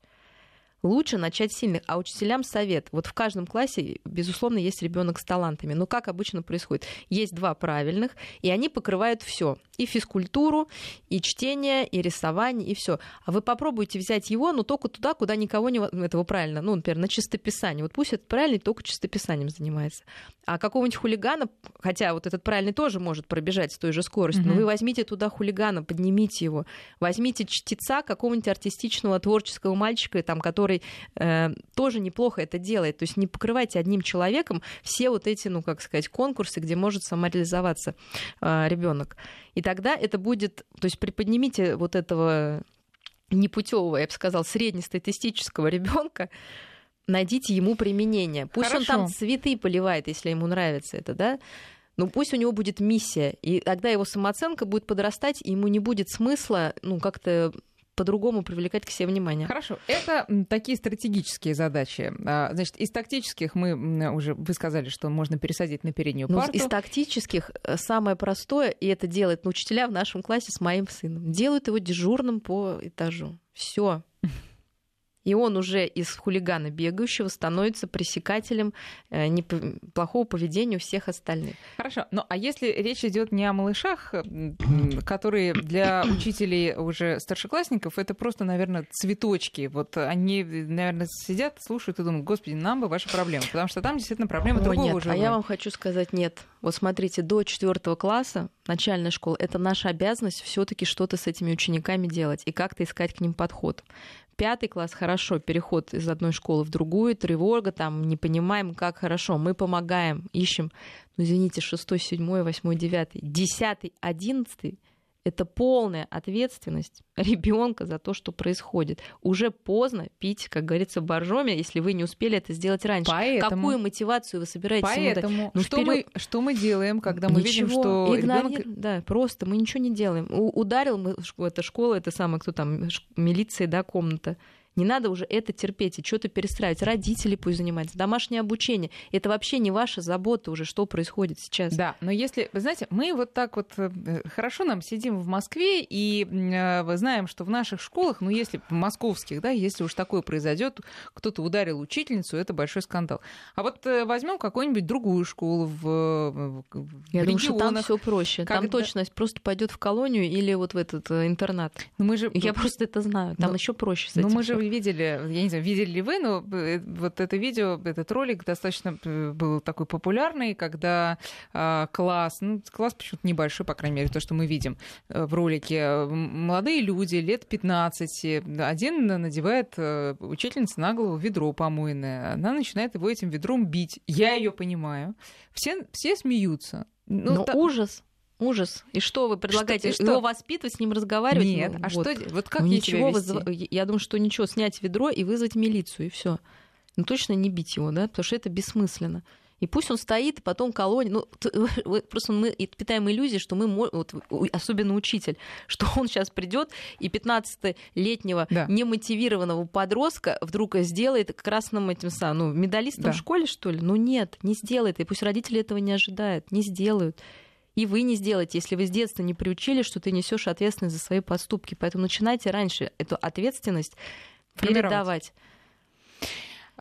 Лучше начать с сильных. А учителям совет. Вот в каждом классе, безусловно, есть ребенок с талантами. Но как обычно происходит? Есть два правильных, и они покрывают все. И физкультуру, и чтение, и рисование, и все. А вы попробуйте взять его, но только туда, куда никого не... Этого правильно. Ну, например, на чистописание. Вот пусть этот правильный только чистописанием занимается. А какого-нибудь хулигана, хотя вот этот правильный тоже может пробежать с той же скоростью, mm-hmm. но вы возьмите туда хулигана, поднимите его. Возьмите чтеца какого-нибудь артистичного, творческого мальчика, там, который который э, тоже неплохо это делает. То есть не покрывайте одним человеком все вот эти, ну, как сказать, конкурсы, где может самореализоваться э, ребенок. И тогда это будет, то есть приподнимите вот этого непутевого, я бы сказала, среднестатистического ребенка, найдите ему применение. Пусть Хорошо. он там цветы поливает, если ему нравится это, да? Ну, пусть у него будет миссия, и тогда его самооценка будет подрастать, и ему не будет смысла, ну, как-то по-другому привлекать к себе внимание. Хорошо, это такие стратегические задачи. А, значит, из тактических мы уже вы сказали, что можно пересадить на переднюю ну, парту. Из тактических э, самое простое, и это делает ну, учителя в нашем классе с моим сыном, делают его дежурным по этажу. Все и он уже из хулигана бегающего становится пресекателем э, плохого поведения у всех остальных. Хорошо, ну а если речь идет не о малышах, которые для учителей уже старшеклассников, это просто, наверное, цветочки. Вот они, наверное, сидят, слушают и думают, господи, нам бы ваша проблема, потому что там действительно проблема О, другого нет, уже. А я вам хочу сказать, нет. Вот смотрите, до четвертого класса начальной школы это наша обязанность все-таки что-то с этими учениками делать и как-то искать к ним подход. Пятый класс хорошо, переход из одной школы в другую, тревога, там не понимаем, как хорошо. Мы помогаем, ищем, ну извините, шестой, седьмой, восьмой, девятый, десятый, одиннадцатый это полная ответственность [laughs] ребенка за то, что происходит. Уже поздно пить, как говорится, боржоми, если вы не успели это сделать раньше. Поэтому, Какую мотивацию вы собираетесь Поэтому ну, что, мы, что мы делаем, когда мы ничего, видим, что игнори... ребенок... Да, просто мы ничего не делаем. У, ударил мы, это школа, это самое, кто там, милиция, да, комната. Не надо уже это терпеть и что-то перестраивать. Родители пусть занимаются, домашнее обучение. Это вообще не ваша забота уже, что происходит сейчас. Да, но если, вы знаете, мы вот так вот э, хорошо нам сидим в Москве и э, знаем, что в наших школах, ну если в московских, да, если уж такое произойдет, кто-то ударил учительницу, это большой скандал. А вот э, возьмем какую-нибудь другую школу в, в Я регионах. думаю, что там все проще. Когда... Там точность просто пойдет в колонию или вот в этот интернат. Но мы же... Я просто это знаю. Там но... еще проще с этим. Но мы же видели, я не знаю, видели ли вы, но э, вот это видео, этот ролик достаточно э, был такой популярный, когда а, класс, ну, класс почему-то небольшой, по крайней мере, то, что мы видим э, в ролике, молодые люди, лет 15, один надевает учительница на голову ведро помойное, она начинает его этим ведром бить. Я ее понимаю. Все, все смеются. Ну, Но та... ужас. Ужас. И что вы предлагаете? Что, Его воспитывать, с ним разговаривать? Нет. Ну, а вот. что? Вот как ну, ничего вызв... Я думаю, что ничего, снять ведро и вызвать милицию, и все. Ну точно не бить его, да, потому что это бессмысленно. И пусть он стоит, и потом колония. Ну, [laughs] просто мы питаем иллюзии, что мы, вот, особенно учитель, [laughs] что он сейчас придет и 15-летнего да. немотивированного подростка вдруг сделает красным этим самым, ну, медалистом да. в школе, что ли? Ну нет, не сделает. И пусть родители этого не ожидают, не сделают и вы не сделаете, если вы с детства не приучили, что ты несешь ответственность за свои поступки. Поэтому начинайте раньше эту ответственность передавать.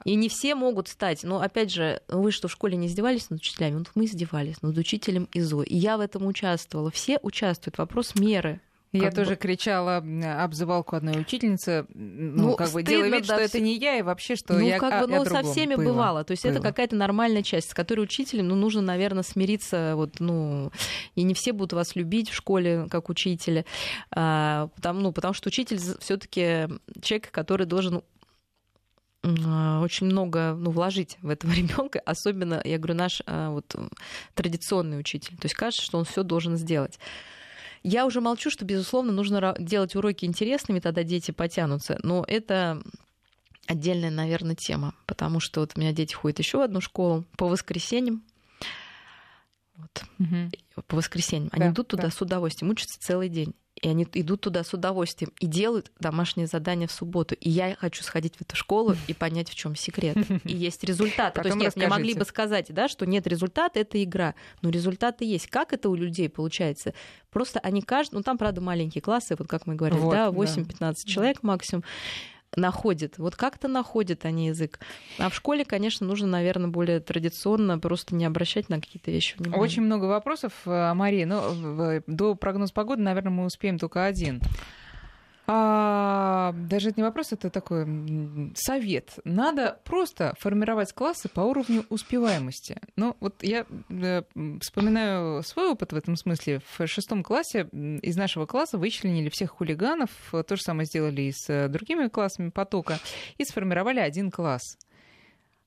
И не все могут стать. Но опять же, вы что, в школе не издевались над учителями? Вот мы издевались над учителем ИЗО. И я в этом участвовала. Все участвуют. Вопрос меры. Я как тоже бы... кричала обзывалку одной учительницы, ну, ну как бы делая вид, да, что это не я, и вообще, что ну, я как бы, ну, со всеми было. бывало. То есть было. это какая-то нормальная часть, с которой учителем, ну, нужно, наверное, смириться, вот, ну, и не все будут вас любить в школе как учителя, а, потому, ну, потому что учитель все таки человек, который должен а, очень много ну, вложить в этого [laughs] ребенка, особенно, я говорю, наш а, вот, традиционный учитель. То есть кажется, что он все должен сделать. Я уже молчу, что, безусловно, нужно делать уроки интересными, тогда дети потянутся. Но это отдельная, наверное, тема, потому что вот у меня дети ходят еще в одну школу по воскресеньям. Вот. Угу. По воскресеньям. Они да, идут туда да. с удовольствием, учатся целый день и они идут туда с удовольствием и делают домашнее задание в субботу. И я хочу сходить в эту школу и [laughs] понять, в чем секрет. И есть результаты. То есть нет, мне могли бы сказать, да, что нет результата, это игра. Но результаты есть. Как это у людей получается? Просто они каждый, ну там, правда, маленькие классы, вот как мы говорили, вот, да, 8-15 да. человек максимум находят. Вот как-то находят они язык. А в школе, конечно, нужно, наверное, более традиционно просто не обращать на какие-то вещи внимания. Очень много вопросов, э, Мария. Но до прогноза погоды, наверное, мы успеем только один. А, даже это не вопрос, это такой совет. Надо просто формировать классы по уровню успеваемости. Ну, вот я э, вспоминаю свой опыт в этом смысле. В шестом классе из нашего класса вычленили всех хулиганов, то же самое сделали и с э, другими классами потока, и сформировали один класс.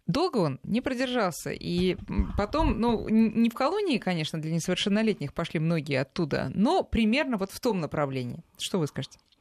Долго он не продержался. И потом, ну, не в колонии, конечно, для несовершеннолетних пошли многие оттуда, но примерно вот в том направлении. Что вы скажете?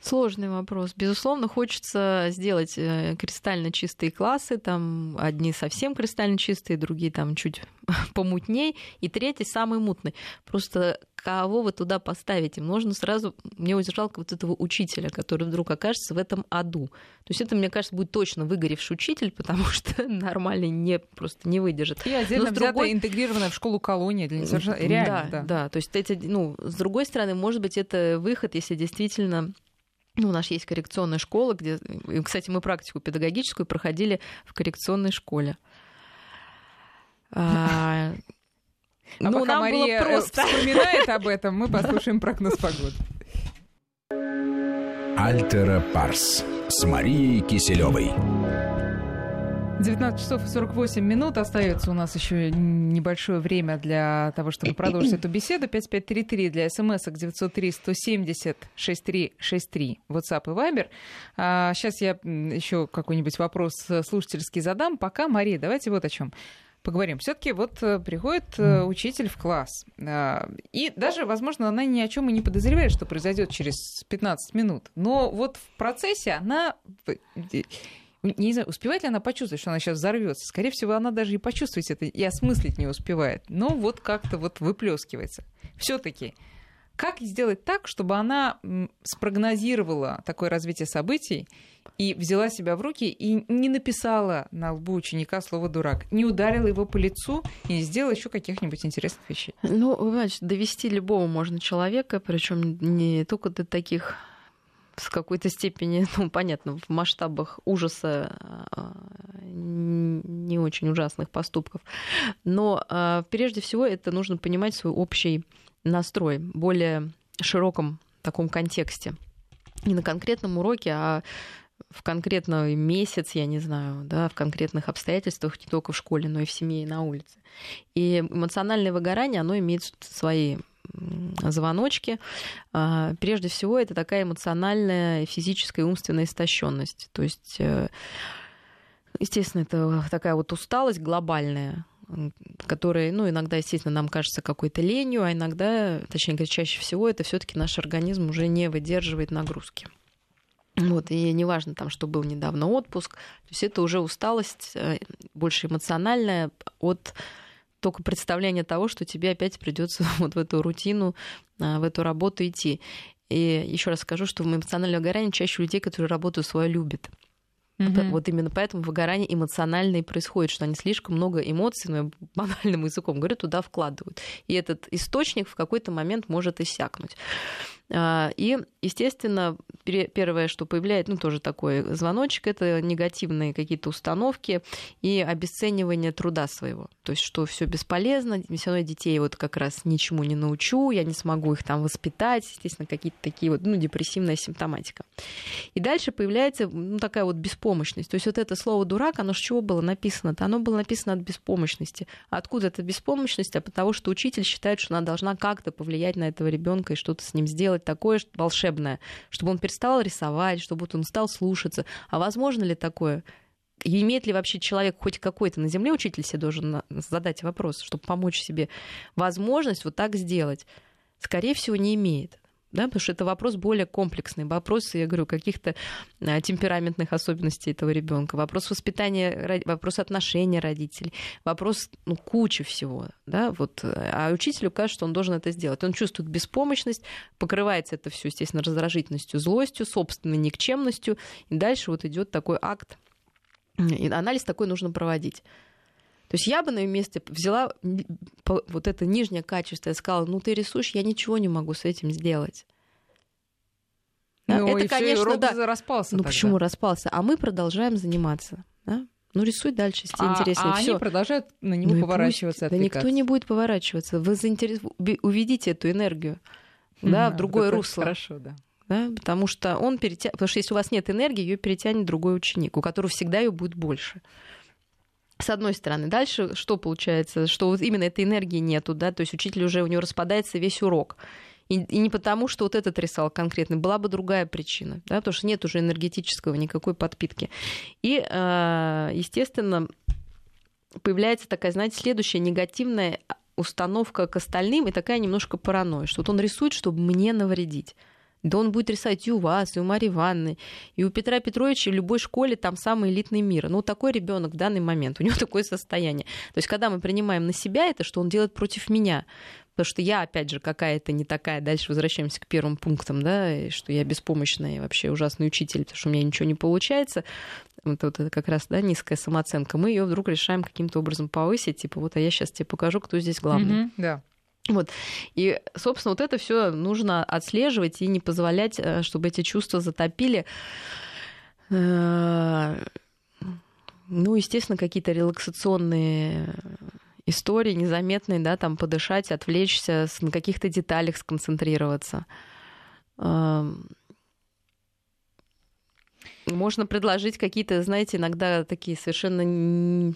Сложный вопрос. Безусловно, хочется сделать э, кристально чистые классы. Там одни совсем кристально чистые, другие там чуть [laughs] помутней, и третий самый мутный. Просто кого вы туда поставите? Можно сразу... Мне очень жалко вот этого учителя, который вдруг окажется в этом аду. То есть это, мне кажется, будет точно выгоревший учитель, [laughs] потому что нормально не, просто не выдержит. И отдельно взятая, другой... интегрированная в школу колония для несовершеннолетних. Реально, да, да. да. То есть эти, ну, с другой стороны, может быть, это выход, если действительно ну, у нас есть коррекционная школа, где, кстати, мы практику педагогическую проходили в коррекционной школе. А, [laughs] а ну, нам Мария было просто. вспоминает об этом, мы [laughs] послушаем прогноз погоды. Альтера Парс с Марией Киселевой. 19 часов и 48 минут. Остается у нас еще небольшое время для того, чтобы продолжить эту беседу. 5533 для смс 903 170 6363 WhatsApp и Viber. А, сейчас я еще какой-нибудь вопрос слушательский задам. Пока, Мария, давайте вот о чем поговорим. Все-таки вот э, приходит э, учитель в класс, а, и даже, возможно, она ни о чем и не подозревает, что произойдет через 15 минут. Но вот в процессе она не знаю, успевает ли она почувствовать, что она сейчас взорвется. Скорее всего, она даже и почувствовать это и осмыслить не успевает. Но вот как-то вот выплескивается. Все-таки как сделать так, чтобы она спрогнозировала такое развитие событий и взяла себя в руки и не написала на лбу ученика слово «дурак», не ударила его по лицу и не сделала еще каких-нибудь интересных вещей? Ну, значит, довести любого можно человека, причем не только до таких с какой-то степени, [laughs] ну, понятно, в масштабах ужаса а, не очень ужасных поступков. Но а, прежде всего это нужно понимать свой общий настрой, более широком таком контексте. Не на конкретном уроке, а в конкретный месяц, я не знаю, да, в конкретных обстоятельствах, не только в школе, но и в семье, и на улице. И эмоциональное выгорание, оно имеет свои звоночки. А, прежде всего, это такая эмоциональная, физическая и умственная истощенность. То есть, э, естественно, это такая вот усталость глобальная, которая, ну, иногда, естественно, нам кажется какой-то ленью, а иногда, точнее говоря, чаще всего это все-таки наш организм уже не выдерживает нагрузки. Вот, и неважно там, что был недавно отпуск, то есть это уже усталость э, больше эмоциональная от только представление того, что тебе опять придется [laughs] вот в эту рутину, а, в эту работу идти. И еще раз скажу, что в эмоциональном выгорании чаще людей, которые работают свое, любят. Mm-hmm. Вот именно поэтому выгорание эмоциональное и происходит, что они слишком много эмоций, ну, [laughs] банальным языком говорю, туда вкладывают. И этот источник в какой-то момент может иссякнуть. А, и, естественно, первое, что появляется, ну, тоже такой звоночек, это негативные какие-то установки и обесценивание труда своего. То есть, что все бесполезно, все равно детей вот как раз ничему не научу, я не смогу их там воспитать, естественно, какие-то такие вот, ну, депрессивная симптоматика. И дальше появляется, ну, такая вот беспомощность. То есть, вот это слово «дурак», оно с чего было написано-то? Оно было написано от беспомощности. А откуда эта беспомощность? А потому что учитель считает, что она должна как-то повлиять на этого ребенка и что-то с ним сделать, сделать такое волшебное, чтобы он перестал рисовать, чтобы он стал слушаться. А возможно ли такое? И имеет ли вообще человек хоть какой-то на Земле, учитель себе должен задать вопрос, чтобы помочь себе возможность вот так сделать? Скорее всего, не имеет да, потому что это вопрос более комплексный, вопрос, я говорю, каких-то а, темпераментных особенностей этого ребенка, вопрос воспитания, вопрос отношения родителей, вопрос ну, кучи всего, да, вот, а учителю кажется, что он должен это сделать. Он чувствует беспомощность, покрывается это все, естественно, раздражительностью, злостью, собственной никчемностью, и дальше вот идет такой акт, анализ такой нужно проводить. То есть я бы на ее месте взяла вот это нижнее качество и сказала, ну ты рисуешь, я ничего не могу с этим сделать. Да, ну, это это, конечно, да. распался. Ну тогда. почему распался? А мы продолжаем заниматься. Да? Ну, рисуй дальше, если а, интересно. А всё. они продолжают на него Ну и поворачиваться. пусть. Да никто не будет поворачиваться. Вы заинтерес... уведите эту энергию да, в другое русло. Хорошо, да. Да, потому что он перетя... потому что если у вас нет энергии, ее перетянет другой ученик, у которого всегда ее будет больше. С одной стороны. Дальше что получается? Что вот именно этой энергии нету, да, то есть учитель уже у него распадается весь урок. И, и не потому, что вот этот рисовал конкретно, была бы другая причина, да, потому что нет уже энергетического никакой подпитки. И, э, естественно, появляется такая, знаете, следующая негативная установка к остальным и такая немножко паранойя, что вот он рисует, чтобы мне навредить. Да он будет рисовать и у вас, и у Марии Ивановны, и у Петра Петровича, в любой школе там самый элитный мир. Ну, такой ребенок в данный момент, у него [laughs] такое состояние. То есть, когда мы принимаем на себя это, что он делает против меня, Потому что я, опять же, какая-то не такая. Дальше возвращаемся к первым пунктам, да, что я беспомощная и вообще ужасный учитель, потому что у меня ничего не получается. Вот, вот это как раз, да, низкая самооценка. Мы ее вдруг решаем каким-то образом повысить, типа, вот, а я сейчас тебе покажу, кто здесь главный. Мгм, да. Вот. И, собственно, вот это все нужно отслеживать и не позволять, э, чтобы эти чувства затопили. Э, Ну, естественно, какие-то релаксационные истории незаметные, да, там подышать, отвлечься, на каких-то деталях сконцентрироваться. Эм, Можно предложить какие-то, знаете, иногда такие совершенно...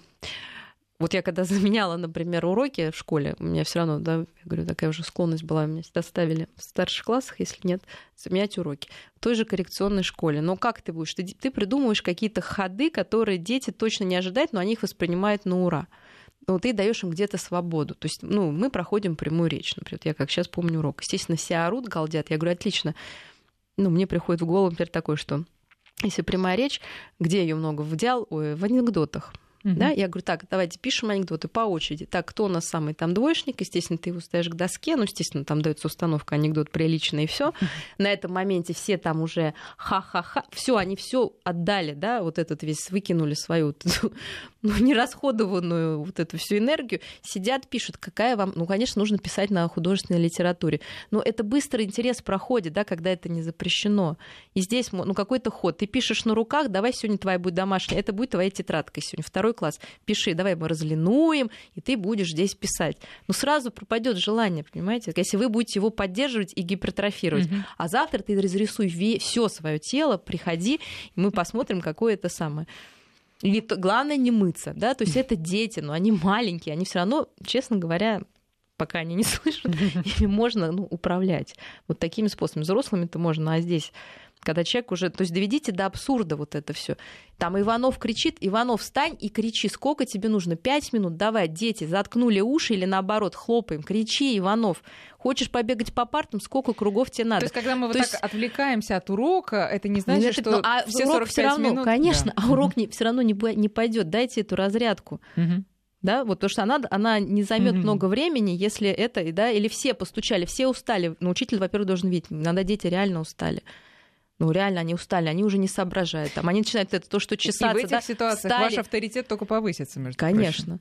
Вот я когда [laughs] заменяла, например, уроки в школе, у меня все равно, да, я говорю, такая уже склонность была, меня всегда ставили в старших классах, если нет, заменять уроки. В той же коррекционной школе. Но как ты будешь? Ты, ты придумываешь какие-то ходы, которые дети точно не ожидают, но они их воспринимают на ура ну, ты даешь им где-то свободу. То есть, ну, мы проходим прямую речь, например. Я как сейчас помню урок. Естественно, все орут, галдят. Я говорю, отлично. Ну, мне приходит в голову, например, такое, что если прямая речь, где ее много? В диал... Ой, в анекдотах. Мгм. Да? Я говорю, так, давайте пишем анекдоты по очереди. Так, кто у нас самый там двоечник? Естественно, ты его ставишь к доске. Ну, естественно, там дается установка анекдот приличный и все. На этом моменте все там уже ха-ха-ха. Все, они все отдали, да, вот этот весь, выкинули свою ну, нерасходованную вот эту всю энергию. Сидят, пишут, какая вам... Ну, конечно, нужно писать на художественной литературе. Но это быстро интерес проходит, да, когда это не запрещено. И здесь, ну, какой-то ход. Ты пишешь на руках, давай сегодня твоя будет домашняя, это будет твоя тетрадка сегодня, второй класс. Пиши, давай мы разлинуем, и ты будешь здесь писать. Ну, сразу пропадет желание, понимаете? Если вы будете его поддерживать и гипертрофировать. Мгм. А завтра ты разрисуй все свое тело, приходи, и мы посмотрим, какое это самое. И главное не мыться, да, то есть это дети, но они маленькие, они все равно, честно говоря, пока они не [laughs] слышат, ими можно ну, управлять. Вот такими способами. Взрослыми-то можно, а здесь когда человек уже... То есть доведите до абсурда вот это все. Там Иванов кричит, Иванов, встань и кричи, сколько тебе нужно? Пять минут, давай, дети, заткнули уши или наоборот, хлопаем, кричи, Иванов. Хочешь побегать по партам, сколько кругов тебе надо? То есть, когда мы вот То так есть- отвлекаемся от урока, это не Ну, значит, это- что ну, а все урок 45 все равно, минут... конечно, Да. а урок не, все равно не, не пойдет. Дайте эту разрядку. Мгм. Да, вот потому что она, она не займет Мгм. много времени, если это, да, или все постучали, все устали. Ну, учитель, во-первых, должен видеть, иногда дети реально устали. Ну, реально они устали, они уже не соображают. Там, они начинают это, то, что И чесаться, в этих да, ситуациях встали. ваш авторитет только повысится, между прочим. Конечно.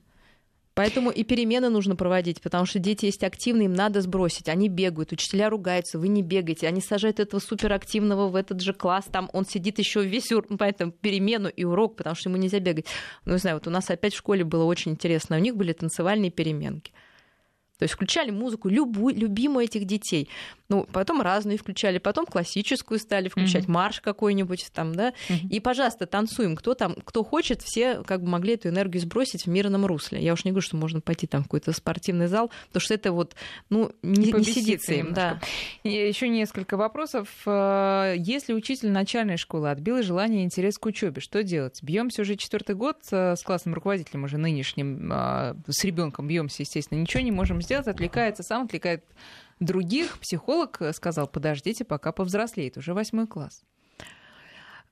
Поэтому и перемены нужно проводить, потому что дети есть активные, им надо сбросить. Они бегают, учителя ругаются, вы не бегаете. Они сажают этого суперактивного в этот же класс, там он сидит еще весь ур... поэтому перемену и урок, потому что ему нельзя бегать. Ну, не знаю, вот у нас опять в школе было очень интересно. У них были танцевальные переменки. То есть включали музыку любую, любимую этих детей. Ну, потом разную включали, потом классическую стали включать, Мгм. марш какой-нибудь там, да. Мгм. И, пожалуйста, танцуем. Кто там, кто хочет, все как бы могли эту энергию сбросить в мирном русле. Я уж не говорю, что можно пойти там в какой-то спортивный зал, потому что это вот, ну, не, не сидится им, да. Еще несколько вопросов. Э, Если учитель начальной школы отбил желание и интерес к учебе, что делать? Бьемся уже четвертый год э, с классным руководителем, уже нынешним, э, с ребенком бьемся, естественно, ничего не можем сделать, отвлекается сам, отвлекает других. Психолог э, сказал, подождите, пока повзрослеет, уже восьмой класс.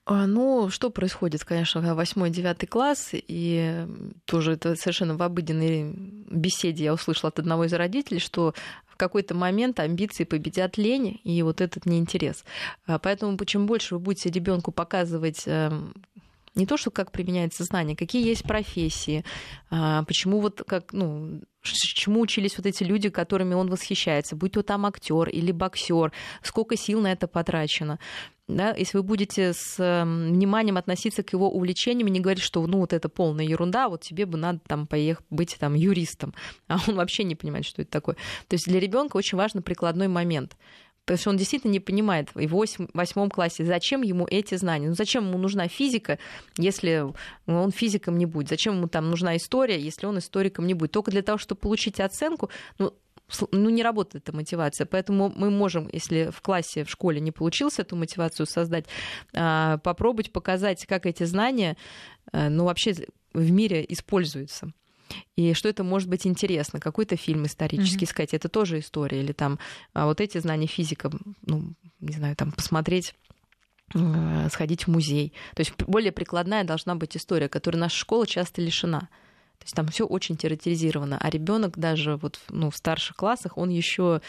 А, Ну, что происходит, конечно, восьмой, девятый класс, и тоже это совершенно в обыденной беседе я услышала от одного из родителей, что в какой-то момент амбиции победят лень и вот этот неинтерес. А, Поэтому чем больше вы будете ребенку показывать эм, не то, что как применяется знание, какие есть профессии, а, почему вот как, ну, чему учились вот эти люди, которыми он восхищается, будь то там актер или боксер, сколько сил на это потрачено. Да, если вы будете с вниманием относиться к его увлечениям и не говорить, что ну вот это полная ерунда, вот тебе бы надо там поехать быть там юристом, а он вообще не понимает, что это такое. То есть для ребенка очень важен прикладной момент. Потому что он действительно не понимает в восьмом классе, зачем ему эти знания. Ну зачем ему нужна физика, если он физиком не будет? Зачем ему там нужна история, если он историком не будет? Только для того, чтобы получить оценку, ну, ну, не работает эта мотивация. Поэтому мы можем, если в классе, в школе не получилось эту мотивацию создать, а, попробовать показать, как эти знания э, ну, вообще в мире используются и что это может быть интересно, какой-то фильм исторический mm-hmm. сказать, это тоже история, или там а вот эти знания физика, ну, не знаю, там посмотреть э, сходить в музей. То есть более прикладная должна быть история, которой наша школа часто лишена. То есть там все очень теоретизировано, а ребенок даже вот ну, в старших классах он еще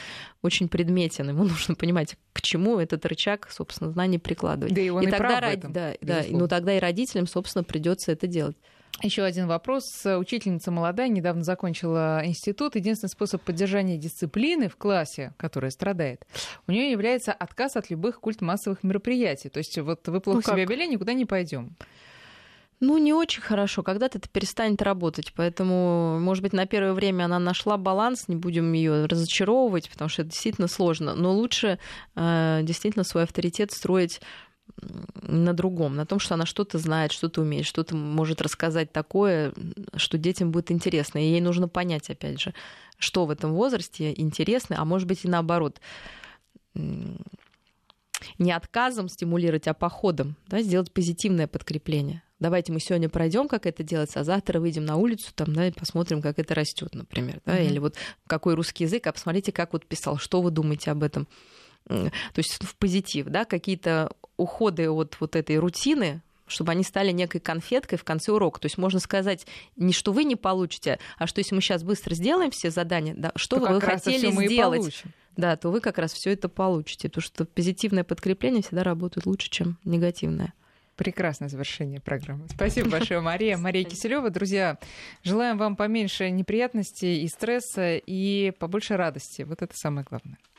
очень предметен, ему [laughs] нужно понимать, к чему этот рычаг, собственно, знаний прикладывать. Да и он и, и тогда, прав этом, да, да, ну тогда и родителям, собственно, придется это делать. Еще один вопрос. Учительница молодая, недавно закончила институт. Единственный способ поддержания дисциплины в классе, которая страдает, у нее является отказ от любых культ массовых мероприятий. То есть вот вы плохо ну, себя вели, никуда не пойдем. Ну, не очень хорошо. Когда-то это перестанет работать. Поэтому, может быть, на первое время она нашла баланс, не будем ее разочаровывать, потому что это действительно сложно. Но лучше э, действительно свой авторитет строить на другом, на том, что она что-то знает, что-то умеет, что-то может рассказать такое, что детям будет интересно. И ей нужно понять, опять же, что в этом возрасте интересно, а может быть и наоборот не отказом стимулировать, а походом, да, сделать позитивное подкрепление. Давайте мы сегодня пройдем, как это делается, а завтра выйдем на улицу там, да, и посмотрим, как это растет, например. Да, mm-hmm. Или вот какой русский язык, а посмотрите, как вот писал, что вы думаете об этом то есть в позитив, да, какие-то уходы от вот этой рутины, чтобы они стали некой конфеткой в конце урока. То есть можно сказать не что вы не получите, а что если мы сейчас быстро сделаем все задания, да, что то вы хотели сделать, да, то вы как раз все это получите, потому что позитивное подкрепление всегда работает лучше, чем негативное. Прекрасное завершение программы. Спасибо [laughs] большое, Мария. Мария Киселева. Друзья, желаем вам поменьше неприятностей и стресса, и побольше радости. Вот это самое главное.